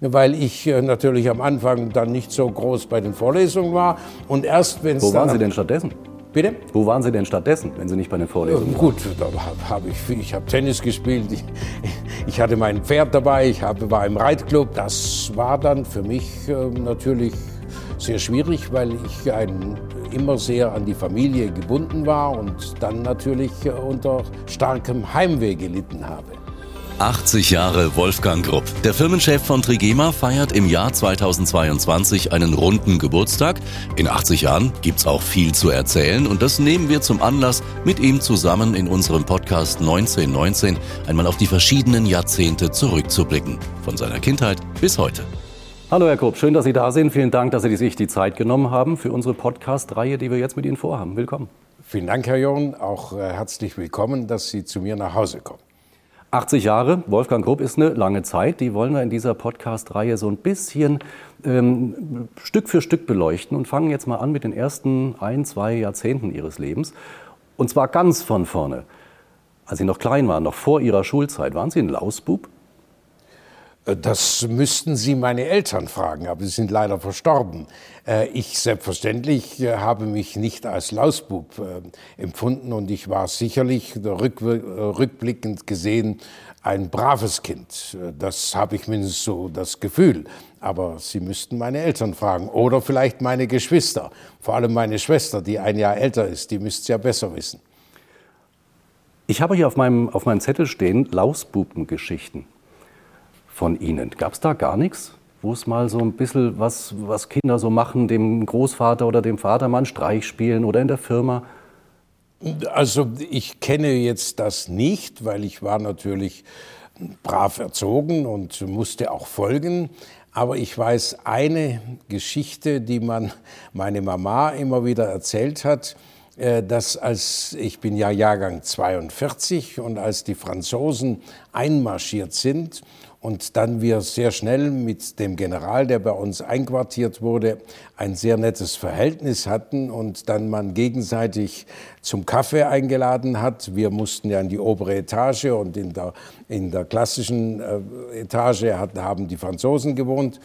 weil ich äh, natürlich am Anfang dann nicht so groß bei den Vorlesungen war. Und erst wenn es Wo waren Sie denn stattdessen? Bitte? Wo waren Sie denn stattdessen, wenn Sie nicht bei den Vorlesungen waren? Gut, da habe ich, ich habe Tennis gespielt, ich, ich, hatte mein Pferd dabei, ich hab, war im Reitclub. Das war dann für mich äh, natürlich sehr schwierig, weil ich ein, immer sehr an die Familie gebunden war und dann natürlich äh, unter starkem Heimweh gelitten habe. 80 Jahre Wolfgang Grupp. Der Firmenchef von Trigema feiert im Jahr 2022 einen runden Geburtstag. In 80 Jahren gibt's auch viel zu erzählen und das nehmen wir zum Anlass, mit ihm zusammen in unserem Podcast 1919 einmal auf die verschiedenen Jahrzehnte zurückzublicken. Von seiner Kindheit bis heute. Hallo Herr Grupp, schön, dass Sie da sind. Vielen Dank, dass Sie sich die Zeit genommen haben für unsere Podcast-Reihe, die wir jetzt mit Ihnen vorhaben. Willkommen. Vielen Dank, Herr Jorn. Auch äh, herzlich willkommen, dass Sie zu mir nach Hause kommen. 80 Jahre, Wolfgang Grupp ist eine lange Zeit. Die wollen wir in dieser Podcast-Reihe so ein bisschen ähm, Stück für Stück beleuchten und fangen jetzt mal an mit den ersten ein, zwei Jahrzehnten Ihres Lebens. Und zwar ganz von vorne. Als Sie noch klein waren, noch vor Ihrer Schulzeit, waren Sie ein Lausbub? Äh, das müssten Sie meine Eltern fragen, aber sie sind leider verstorben. Äh, ich selbstverständlich äh, habe mich nicht als Lausbub empfunden und ich war sicherlich rückblickend gesehen ein braves Kind. Das habe ich mindestens so das Gefühl. Aber Sie müssten meine Eltern fragen oder vielleicht meine Geschwister. Vor allem meine Schwester, die ein Jahr älter ist, die müsste es ja besser wissen. Ich habe hier auf meinem, auf meinem Zettel stehen Lausbubengeschichten von Ihnen. Gab es da gar nichts, wo es mal so ein bisschen was, was Kinder so machen, dem Großvater oder dem Vater mal einen Streich spielen oder in der Firma? Also ich kenne jetzt das nicht, weil ich war natürlich brav erzogen und musste auch folgen. Aber ich weiß eine Geschichte, die man meine Mama immer wieder erzählt hat, äh, dass als ich bin ja Jahrgang 42 und als die Franzosen einmarschiert sind und dann wir sehr schnell mit dem General, der bei uns einquartiert wurde, ein sehr nettes Verhältnis hatten und dann man gegenseitig zum Kaffee eingeladen hat. Wir mussten ja in die obere Etage und in der, in der klassischen äh, Etage hat, haben die Franzosen gewohnt.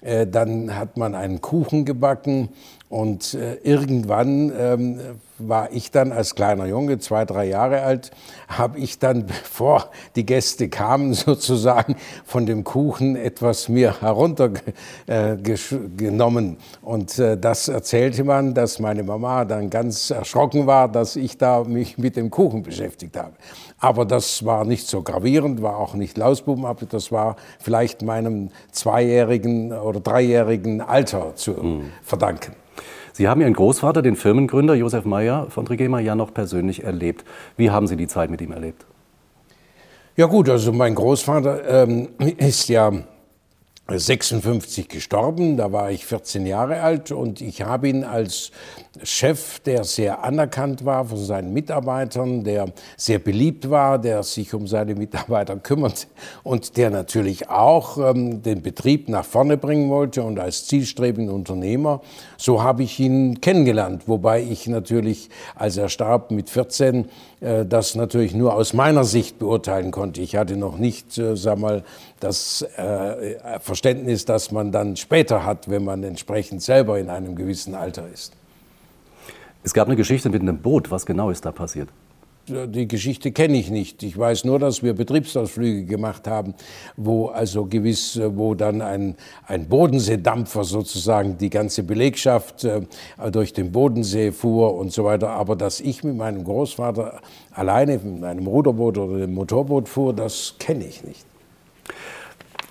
Äh, dann hat man einen Kuchen gebacken und äh, irgendwann ähm, war ich dann als kleiner Junge, zwei, drei Jahre alt, habe ich dann, bevor die Gäste kamen, sozusagen von dem Kuchen etwas mir heruntergenommen. Äh, und äh, das erzählte man, dass meine Mama dann ganz erschrocken war, dass ich da mich mit dem Kuchen beschäftigt habe. Aber das war nicht so gravierend, war auch nicht Lausbuben, aber das war vielleicht meinem zweijährigen oder dreijährigen Alter zu mhm. verdanken. Sie haben Ihren Großvater, den Firmengründer Josef Meyer von Trigema, ja noch persönlich erlebt. Wie haben Sie die Zeit mit ihm erlebt? Ja gut, also mein Großvater ähm, ist ja 56 gestorben, da war ich 14 Jahre alt und ich habe ihn als Chef, der sehr anerkannt war von seinen Mitarbeitern, der sehr beliebt war, der sich um seine Mitarbeiter kümmert und der natürlich auch ähm, den Betrieb nach vorne bringen wollte und als zielstrebender Unternehmer, so habe ich ihn kennengelernt, wobei ich natürlich, als er starb mit 14, äh, das natürlich nur aus meiner Sicht beurteilen konnte. Ich hatte noch nicht, äh, sag mal, das äh, Verständnis, das man dann später hat, wenn man entsprechend selber in einem gewissen Alter ist. Es gab eine Geschichte mit einem Boot. Was genau ist da passiert? die Geschichte kenne ich nicht. Ich weiß nur, dass wir Betriebsausflüge gemacht haben, wo also gewiss, wo dann ein, ein Bodenseedampfer sozusagen die ganze Belegschaft äh, durch den Bodensee fuhr und so weiter. Aber dass ich mit meinem Großvater alleine mit einem Ruderboot oder dem Motorboot fuhr, das kenne ich nicht.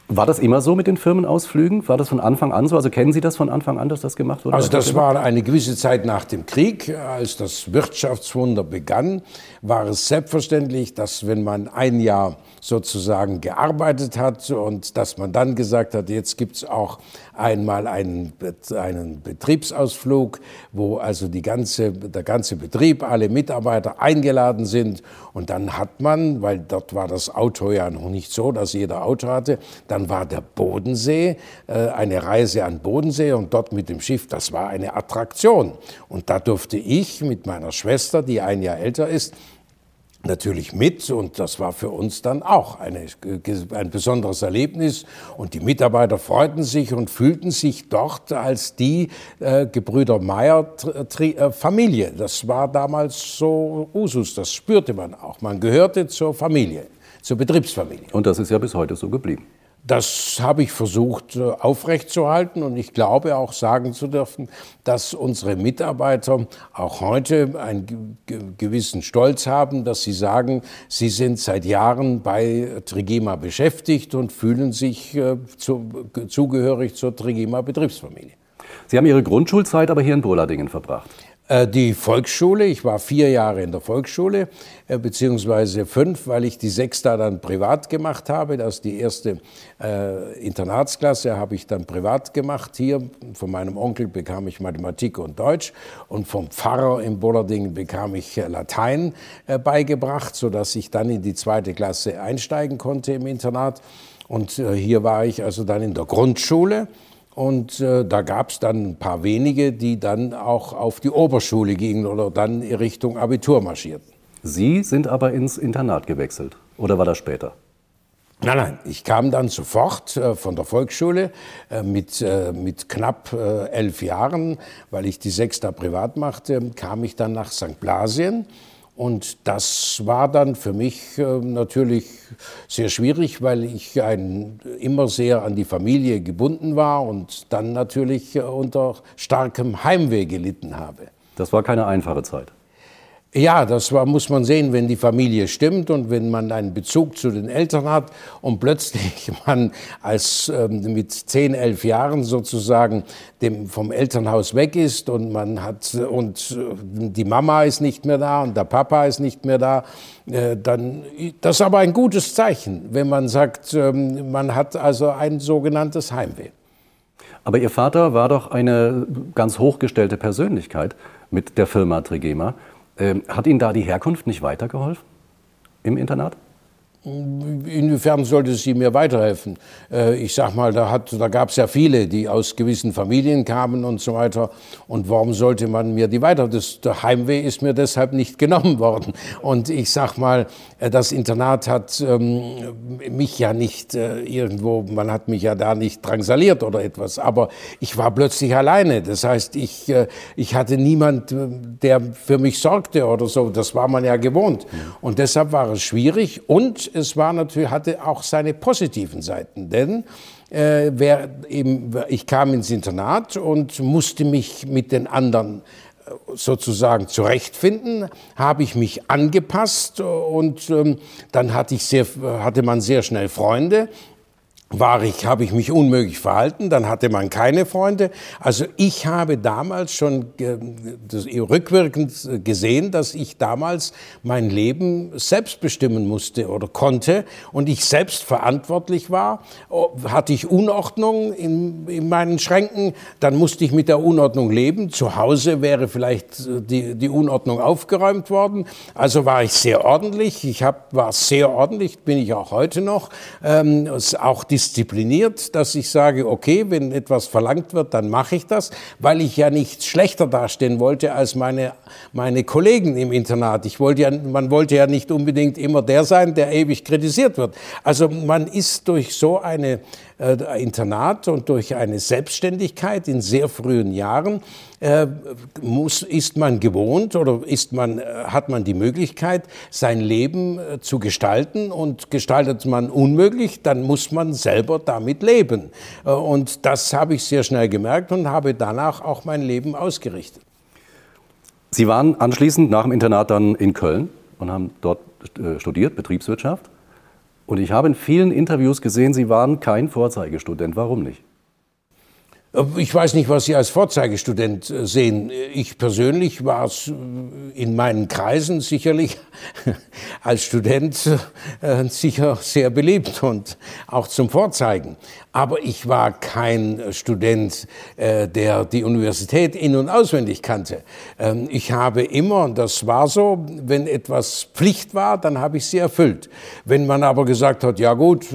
War das immer so mit den Firmenausflügen? War das von Anfang an so? Also kennen Sie das von Anfang an, dass das gemacht wurde? Also das war eine gewisse Zeit nach dem Krieg, als das Wirtschaftswunder begann, war es selbstverständlich, dass wenn man ein Jahr sozusagen gearbeitet hat und dass man dann gesagt hat, jetzt gibt es auch einmal einen, einen Betriebsausflug, wo also die ganze, der ganze Betrieb, alle Mitarbeiter eingeladen sind. Und dann hat man, weil dort war das Auto ja noch nicht so, dass jeder Auto hatte, dann war der Bodensee, äh, eine Reise an Bodensee und dort mit dem Schiff, das war eine Attraktion. Und da durfte ich mit meiner Schwester, die ein Jahr älter ist, natürlich mit und das war für uns dann auch eine, ein besonderes Erlebnis und die Mitarbeiter freuten sich und fühlten sich dort als die äh, Gebrüder Meyer äh, Familie. Das war damals so Usus, das spürte man auch. Man gehörte zur Familie, zur Betriebsfamilie. Und das ist ja bis heute so geblieben. Das habe ich versucht äh, aufrechtzuerhalten und ich glaube auch sagen zu dürfen, dass unsere Mitarbeiter auch heute einen gewissen Stolz haben, dass sie sagen, sie sind seit Jahren bei Trigema beschäftigt und fühlen sich äh, zugehörig zur Trigema Betriebsfamilie. Sie haben Ihre Grundschulzeit aber hier in Burladingen verbracht. Äh, die Volksschule, ich war vier Jahre in der Volksschule, äh, beziehungsweise fünf, weil ich die sechs da dann privat gemacht habe. Das ist die erste äh, Internatsklasse, habe ich dann privat gemacht hier. Von meinem Onkel bekam ich Mathematik und Deutsch und vom Pfarrer in Bollerding bekam ich äh, Latein äh, beigebracht, sodass ich dann in die zweite Klasse einsteigen konnte im Internat. Und äh, hier war ich also dann in der Grundschule. Und äh, da gab es dann ein paar wenige, die dann auch auf die Oberschule gingen oder dann in Richtung Abitur marschierten. Sie sind aber ins Internat gewechselt oder war das später? Nein, nein, ich kam dann sofort äh, von der Volksschule äh, mit, äh, mit knapp äh, elf Jahren, weil ich die sechs da privat machte, kam ich dann nach St. Blasien und das war dann für mich äh, natürlich sehr schwierig, weil ich ein, immer sehr an die Familie gebunden war und dann natürlich äh, unter starkem Heimweh gelitten habe. Das war keine einfache Zeit. Ja, das war, muss man sehen, wenn die Familie stimmt und wenn man einen Bezug zu den Eltern hat und plötzlich man als ähm, mit zehn, elf Jahren sozusagen dem, vom Elternhaus weg ist und man hat und äh, die Mama ist nicht mehr da und der Papa ist nicht mehr da, äh, dann das ist aber ein gutes Zeichen, wenn man sagt, ähm, man hat also ein sogenanntes Heimweh. Aber Ihr Vater war doch eine ganz hochgestellte Persönlichkeit mit der Firma Trigema. Ähm, hat Ihnen da die Herkunft nicht weitergeholfen im Internat? Inwiefern sollte sie mir weiterhelfen? Äh, ich sag mal, da, da gab es ja viele, die aus gewissen Familien kamen und so weiter. Und warum sollte man mir die weiter? Das, der Heimweh ist mir deshalb nicht genommen worden. Und ich sag mal, äh, das Internat hat ähm, mich ja nicht äh, irgendwo, man hat mich ja da nicht drangsaliert oder etwas. Aber ich war plötzlich alleine. Das heißt, ich, äh, ich hatte niemand, äh, der für mich sorgte oder so. Das war man ja gewohnt. Und deshalb war es schwierig. Und es war natürlich, hatte auch seine positiven Seiten, denn äh, wer eben, ich kam ins Internat und musste mich mit den anderen äh, sozusagen zurechtfinden, habe ich mich angepasst und ähm, dann hatte, ich sehr, hatte man sehr schnell Freunde war ich, habe ich mich unmöglich verhalten, dann hatte man keine Freunde. Also ich habe damals schon das, rückwirkend gesehen, dass ich damals mein Leben selbst bestimmen musste oder konnte und ich selbst verantwortlich war. Hatte ich Unordnung in, in meinen Schränken, dann musste ich mit der Unordnung leben. Zu Hause wäre vielleicht die, die Unordnung aufgeräumt worden. Also war ich sehr ordentlich. Ich hab, war sehr ordentlich, bin ich auch heute noch. Ähm, auch die diszipliniert, dass ich sage, okay, wenn etwas verlangt wird, dann mache ich das, weil ich ja nicht schlechter dastehen wollte als meine, meine Kollegen im Internat. Ich wollte ja, man wollte ja nicht unbedingt immer der sein, der ewig kritisiert wird. Also man ist durch so eine äh, Internat und durch eine Selbstständigkeit in sehr frühen Jahren äh, muss, ist man gewohnt oder ist man, äh, hat man die Möglichkeit, sein Leben äh, zu gestalten und gestaltet man unmöglich, dann muss man selber damit leben. Äh, und das habe ich sehr schnell gemerkt und habe danach auch mein Leben ausgerichtet. Sie waren anschließend nach dem Internat dann in Köln und haben dort äh, studiert, Betriebswirtschaft. Und ich habe in vielen Interviews gesehen, Sie waren kein Vorzeigestudent. Warum nicht? Ich weiß nicht, was Sie als Vorzeigestudent äh, sehen. Ich persönlich war es äh, in meinen Kreisen sicherlich als Student äh, sicher sehr beliebt und auch zum Vorzeigen. Aber ich war kein Student, der die Universität in- und auswendig kannte. Ähm, ich habe immer, und das war so, wenn etwas Pflicht war, dann habe ich sie erfüllt. Wenn man aber gesagt hat, ja gut,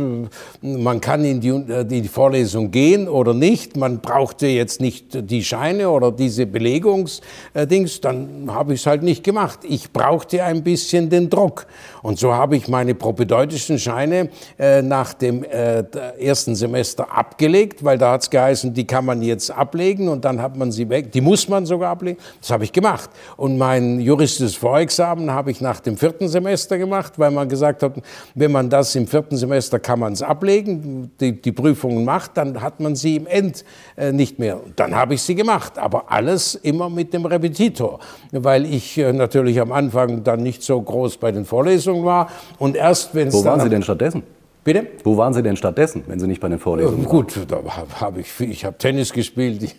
man kann in die, die Vorlesung gehen oder nicht, man brauchte jetzt nicht die Scheine oder diese Belegungsdings, dann habe ich es halt nicht gemacht. Ich brauchte ein bisschen den Druck. Und so habe ich meine propedeutischen Scheine äh, nach dem äh, ersten Semester abgelegt, weil da hat es geheißen, die kann man jetzt ablegen und dann hat man sie weg. Die muss man sogar ablegen. Das habe ich gemacht. Und mein juristisches Vorexamen habe ich nach dem vierten Semester gemacht, weil man gesagt hat, wenn man das im vierten Semester kann man es ablegen, die, die Prüfungen macht, dann hat man sie im End äh, nicht mehr. Dann habe ich sie gemacht, aber alles immer mit dem Repetitor, weil ich äh, natürlich am Anfang dann nicht so groß bei den Vorlesungen war und erst wenn es Wo waren Sie denn stattdessen? Bitte? Wo waren Sie denn stattdessen, wenn Sie nicht bei den Vorlesungen waren? Gut, da habe ich, ich habe Tennis gespielt, ich,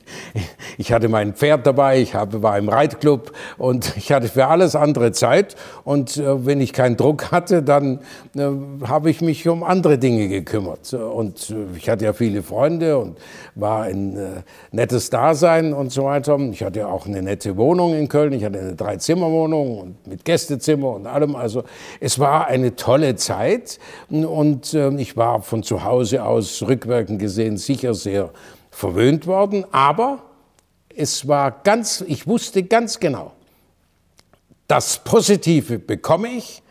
ich, hatte mein Pferd dabei, ich habe, war im Reitclub und ich hatte für alles andere Zeit. Und äh, wenn ich keinen Druck hatte, dann äh, habe ich mich um andere Dinge gekümmert. Und äh, ich hatte ja viele Freunde und war ein äh, nettes Dasein und so weiter. Ich hatte auch eine nette Wohnung in Köln, ich hatte eine Dreizimmerwohnung und mit Gästezimmer und allem. Also es war eine tolle Zeit und ich war von zu Hause aus rückwirkend gesehen sicher sehr verwöhnt worden, aber es war ganz, ich wusste ganz genau, das Positive bekomme ich,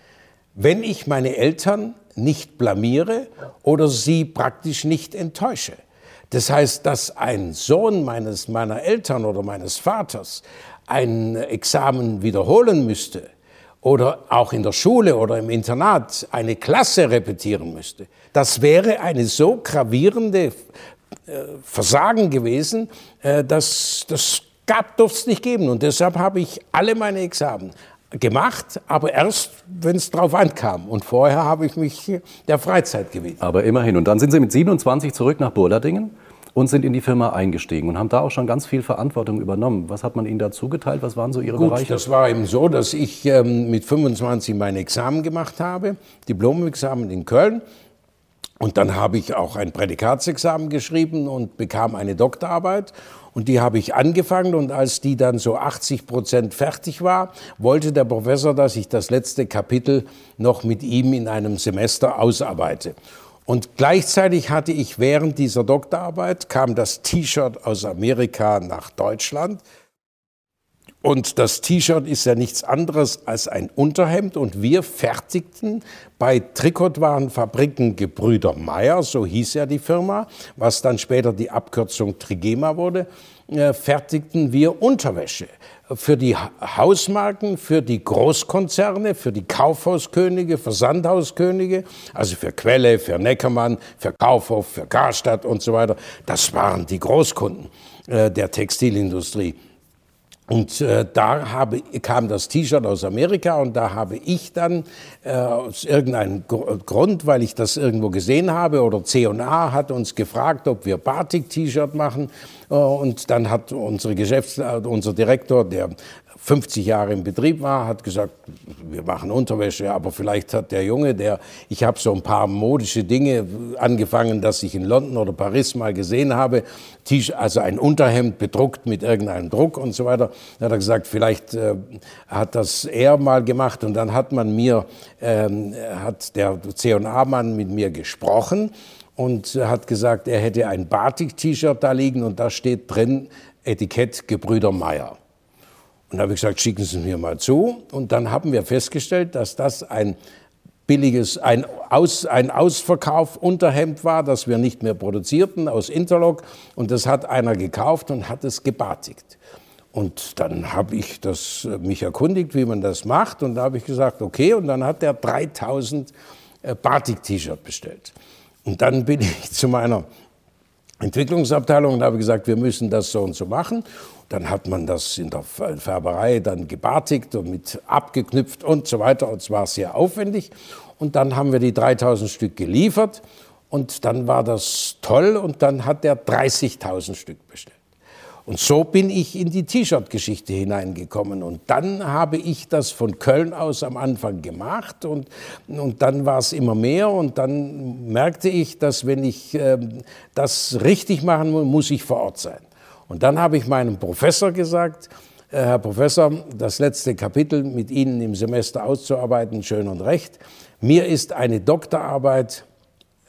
wenn ich meine Eltern nicht blamiere oder sie praktisch nicht enttäusche. Das heißt, dass ein Sohn meines, meiner Eltern oder meines Vaters ein Examen wiederholen müsste, oder auch in der Schule oder im Internat eine Klasse repetieren müsste. Das wäre eine so gravierende äh, Versagen gewesen, äh, dass das gab, durfte es nicht geben. Und deshalb habe ich alle meine Examen gemacht, aber erst, wenn es drauf ankam. Und vorher habe ich mich der Freizeit gewidmet. Aber immerhin. Und dann sind Sie mit 27 zurück nach Burladingen? Und sind in die Firma eingestiegen und haben da auch schon ganz viel Verantwortung übernommen. Was hat man Ihnen da zugeteilt? Was waren so Ihre Gut, Bereiche? Das war eben so, dass ich ähm, mit 25 mein Examen gemacht habe, Diplomexamen in Köln. Und dann habe ich auch ein Prädikatsexamen geschrieben und bekam eine Doktorarbeit. Und die habe ich angefangen und als die dann so 80 Prozent fertig war, wollte der Professor, dass ich das letzte Kapitel noch mit ihm in einem Semester ausarbeite. Und gleichzeitig hatte ich während dieser Doktorarbeit, kam das T-Shirt aus Amerika nach Deutschland. Und das T-Shirt ist ja nichts anderes als ein Unterhemd. Und wir fertigten bei Trikotwarenfabriken Gebrüder Meyer, so hieß ja die Firma, was dann später die Abkürzung Trigema wurde, äh, fertigten wir Unterwäsche für die Hausmarken, für die Großkonzerne, für die Kaufhauskönige, Versandhauskönige, also für Quelle, für Neckermann, für Kaufhof, für Karstadt und so weiter. Das waren die Großkunden äh, der Textilindustrie. Und äh, da habe, kam das T-Shirt aus Amerika und da habe ich dann äh, aus irgendeinem Grund, weil ich das irgendwo gesehen habe, oder C&A hat uns gefragt, ob wir Batik-T-Shirt machen. Äh, und dann hat unsere Geschäfts-, unser Direktor, der 50 Jahre im Betrieb war, hat gesagt, wir machen Unterwäsche, aber vielleicht hat der Junge, der, ich habe so ein paar modische Dinge angefangen, dass ich in London oder Paris mal gesehen habe, also ein Unterhemd bedruckt mit irgendeinem Druck und so weiter. Da hat er gesagt, vielleicht äh, hat das er mal gemacht und dann hat man mir, ähm, hat der C&A-Mann mit mir gesprochen und hat gesagt, er hätte ein Batik-T-Shirt da liegen und da steht drin Etikett Gebrüder Meier. Und da habe ich gesagt, schicken Sie es mir mal zu. Und dann haben wir festgestellt, dass das ein billiges, ein, Aus, ein Ausverkauf-Unterhemd war, das wir nicht mehr produzierten aus Interlock. Und das hat einer gekauft und hat es gebatigt. Und dann habe ich das, äh, mich erkundigt, wie man das macht. Und da habe ich gesagt, okay. Und dann hat er 3000 äh, Batik-T-Shirt bestellt. Und dann bin ich zu meiner Entwicklungsabteilung und habe gesagt, wir müssen das so und so machen. Dann hat man das in der Färberei dann gebartigt und mit abgeknüpft und so weiter. Und es war sehr aufwendig. Und dann haben wir die 3000 Stück geliefert. Und dann war das toll. Und dann hat er 30.000 Stück bestellt. Und so bin ich in die T-Shirt-Geschichte hineingekommen. Und dann habe ich das von Köln aus am Anfang gemacht. Und, und dann war es immer mehr. Und dann merkte ich, dass wenn ich äh, das richtig machen muss, muss ich vor Ort sein. Und dann habe ich meinem Professor gesagt, äh, Herr Professor, das letzte Kapitel mit Ihnen im Semester auszuarbeiten, schön und recht. Mir ist eine Doktorarbeit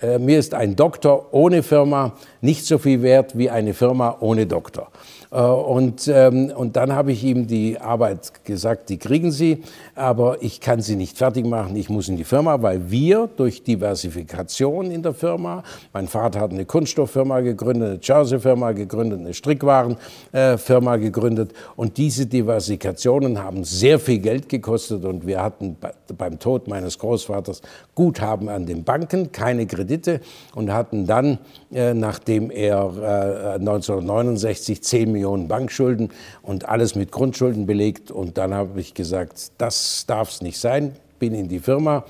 Äh, mir ist ein Doktor ohne Firma nicht so viel wert wie eine Firma ohne Doktor. Äh, und, ähm, und dann habe ich ihm die Arbeit gesagt, die kriegen Sie, aber ich kann sie nicht fertig machen, ich muss in die Firma, weil wir durch Diversifikation in der Firma, mein Vater hat eine Kunststofffirma gegründet, eine Jersey-Firma gegründet, eine Strickwarenfirma gegründet und diese Diversifikationen haben sehr viel Geld gekostet und wir hatten beim Tod meines Großvaters Guthaben an den Banken, keine Kredite und hatten dann, äh, nachdem er 1969 10 Millionen Millionen Bankschulden und alles mit Grundschulden belegt. Und dann habe ich gesagt, das darf es nicht sein. Bin in die Firma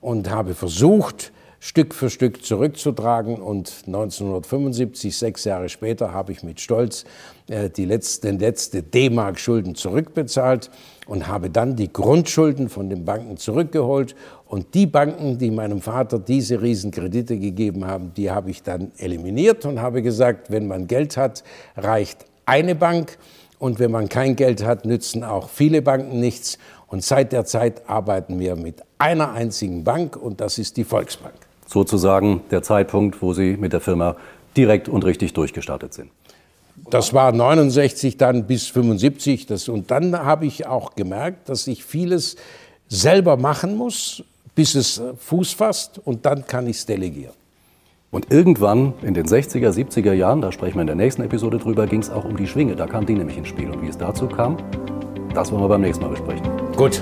und habe versucht, Stück für Stück zurückzutragen. Und 1975, sechs Jahre später, habe ich mit Stolz äh, die letzte, letzte D-Mark-Schulden zurückbezahlt und habe dann die Grundschulden von den Banken zurückgeholt. Und die Banken, die meinem Vater diese Riesenkredite gegeben haben, die habe ich dann eliminiert und habe gesagt, wenn man Geld hat, reicht eine Bank und wenn man kein Geld hat, nützen auch viele Banken nichts. Und seit der Zeit arbeiten wir mit einer einzigen Bank und das ist die Volksbank. Sozusagen der Zeitpunkt, wo Sie mit der Firma direkt und richtig durchgestartet sind. Das war 69 dann bis 75. Das, und dann habe ich auch gemerkt, dass ich vieles selber machen muss, bis es Fuß fasst und dann kann ich es delegieren. Und irgendwann in den 60er, 70er Jahren, da sprechen wir in der nächsten Episode drüber, ging es auch um die Schwinge. Da kam die nämlich ins Spiel. Und wie es dazu kam, das wollen wir beim nächsten Mal besprechen. Gut.